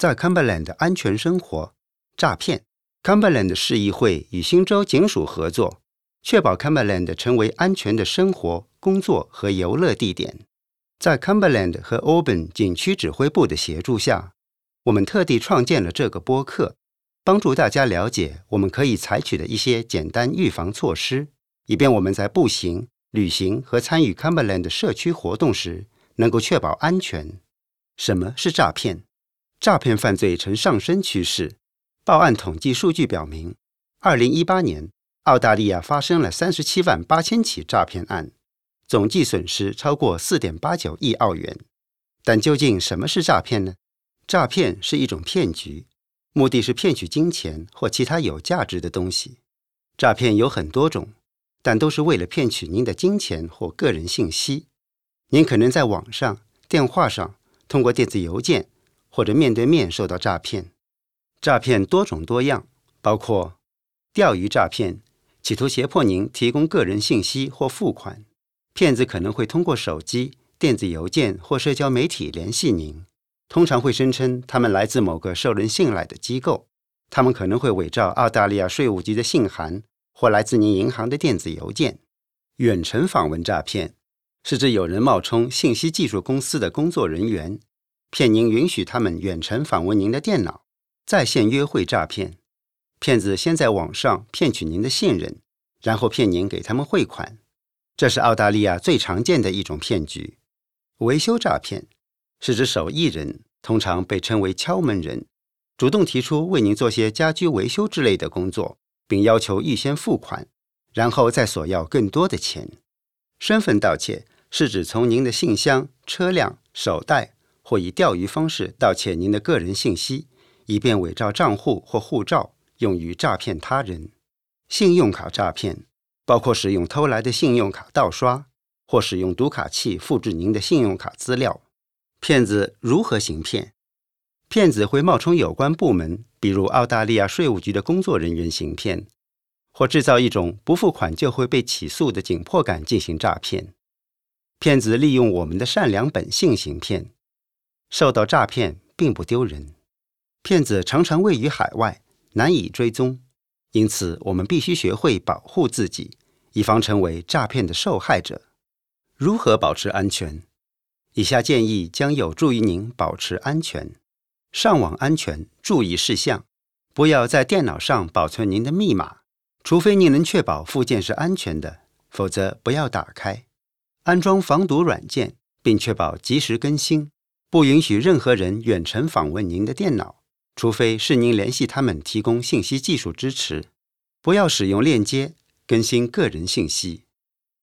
在 Cumberland 安全生活诈骗。Cumberland 市议会与新州警署合作，确保 Cumberland 成为安全的生活、工作和游乐地点。在 Cumberland 和 Auburn 景区指挥部的协助下，我们特地创建了这个播客，帮助大家了解我们可以采取的一些简单预防措施，以便我们在步行、旅行和参与 Cumberland 社区活动时能够确保安全。什么是诈骗？诈骗犯罪呈上升趋势。报案统计数据表明，2018年澳大利亚发生了37万八千起诈骗案，总计损失超过4.89亿澳元。但究竟什么是诈骗呢？诈骗是一种骗局，目的是骗取金钱或其他有价值的东西。诈骗有很多种，但都是为了骗取您的金钱或个人信息。您可能在网上、电话上。通过电子邮件或者面对面受到诈骗，诈骗多种多样，包括钓鱼诈骗，企图胁迫您提供个人信息或付款。骗子可能会通过手机、电子邮件或社交媒体联系您，通常会声称他们来自某个受人信赖的机构。他们可能会伪造澳大利亚税务局的信函或来自您银行的电子邮件。远程访问诈骗。是指有人冒充信息技术公司的工作人员，骗您允许他们远程访问您的电脑。在线约会诈骗，骗子先在网上骗取您的信任，然后骗您给他们汇款。这是澳大利亚最常见的一种骗局。维修诈骗是指手艺人，通常被称为敲门人，主动提出为您做些家居维修之类的工作，并要求预先付款，然后再索要更多的钱。身份盗窃是指从您的信箱、车辆、手袋或以钓鱼方式盗窃您的个人信息，以便伪造账户或护照，用于诈骗他人。信用卡诈骗包括使用偷来的信用卡盗刷，或使用读卡器复制您的信用卡资料。骗子如何行骗？骗子会冒充有关部门，比如澳大利亚税务局的工作人员行骗。或制造一种不付款就会被起诉的紧迫感进行诈骗。骗子利用我们的善良本性行骗，受到诈骗并不丢人。骗子常常位于海外，难以追踪，因此我们必须学会保护自己，以防成为诈骗的受害者。如何保持安全？以下建议将有助于您保持安全。上网安全注意事项：不要在电脑上保存您的密码。除非您能确保附件是安全的，否则不要打开。安装防毒软件，并确保及时更新。不允许任何人远程访问您的电脑，除非是您联系他们提供信息技术支持。不要使用链接更新个人信息。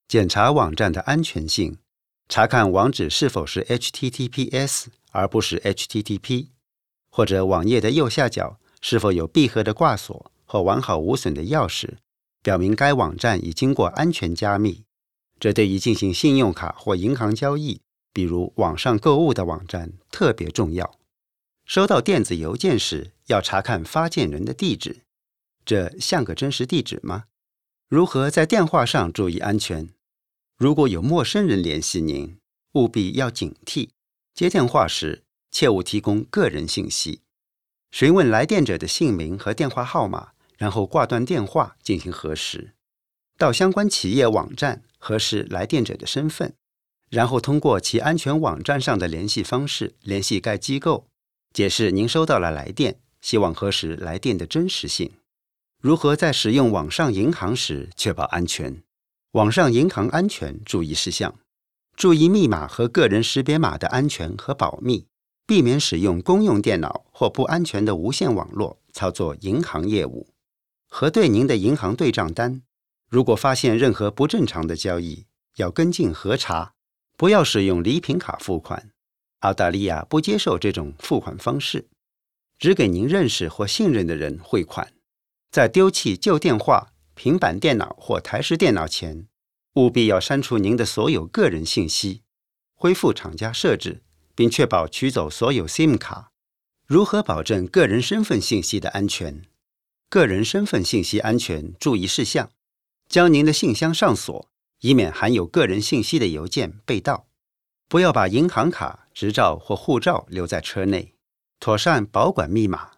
检查网站的安全性，查看网址是否是 HTTPS 而不是 HTTP，或者网页的右下角是否有闭合的挂锁。或完好无损的钥匙，表明该网站已经过安全加密。这对于进行信用卡或银行交易，比如网上购物的网站特别重要。收到电子邮件时，要查看发件人的地址，这像个真实地址吗？如何在电话上注意安全？如果有陌生人联系您，务必要警惕。接电话时，切勿提供个人信息。询问来电者的姓名和电话号码。然后挂断电话进行核实，到相关企业网站核实来电者的身份，然后通过其安全网站上的联系方式联系该机构，解释您收到了来电，希望核实来电的真实性。如何在使用网上银行时确保安全？网上银行安全注意事项：注意密码和个人识别码的安全和保密，避免使用公用电脑或不安全的无线网络操作银行业务。核对您的银行对账单，如果发现任何不正常的交易，要跟进核查。不要使用礼品卡付款，澳大利亚不接受这种付款方式，只给您认识或信任的人汇款。在丢弃旧电话、平板电脑或台式电脑前，务必要删除您的所有个人信息，恢复厂家设置，并确保取走所有 SIM 卡。如何保证个人身份信息的安全？个人身份信息安全注意事项：将您的信箱上锁，以免含有个人信息的邮件被盗。不要把银行卡、执照或护照留在车内。妥善保管密码。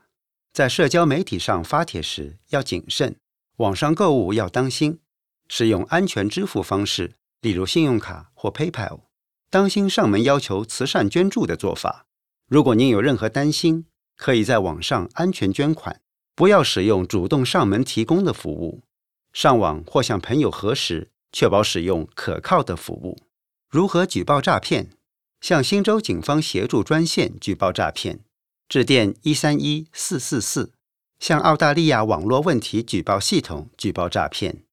在社交媒体上发帖时要谨慎，网上购物要当心，使用安全支付方式，例如信用卡或 PayPal。当心上门要求慈善捐助的做法。如果您有任何担心，可以在网上安全捐款。不要使用主动上门提供的服务。上网或向朋友核实，确保使用可靠的服务。如何举报诈骗？向新州警方协助专线举报诈骗，致电一三一四四四。向澳大利亚网络问题举报系统举报诈骗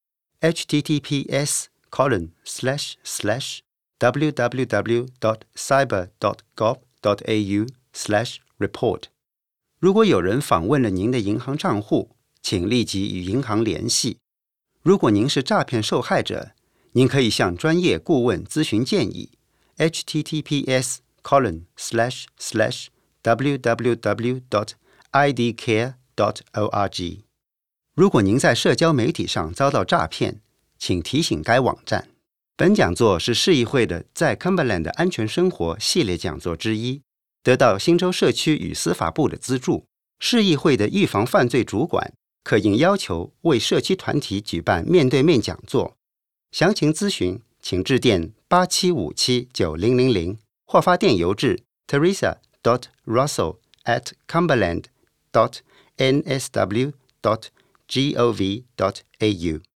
：https colon slash slash www dot cyber dot gov dot au slash report。如果有人访问了您的银行账户，请立即与银行联系。如果您是诈骗受害者，您可以向专业顾问咨询建议。https colon slash slash www dot idcare dot org。如果您在社交媒体上遭到诈骗，请提醒该网站。本讲座是市议会的在 Cumberland 安全生活系列讲座之一。得到新州社区与司法部的资助，市议会的预防犯罪主管可应要求为社区团体举办面对面讲座。详情咨询，请致电八七五七九零零零，或发电邮至 teresa dot russell at cumberland dot nsw dot gov dot au。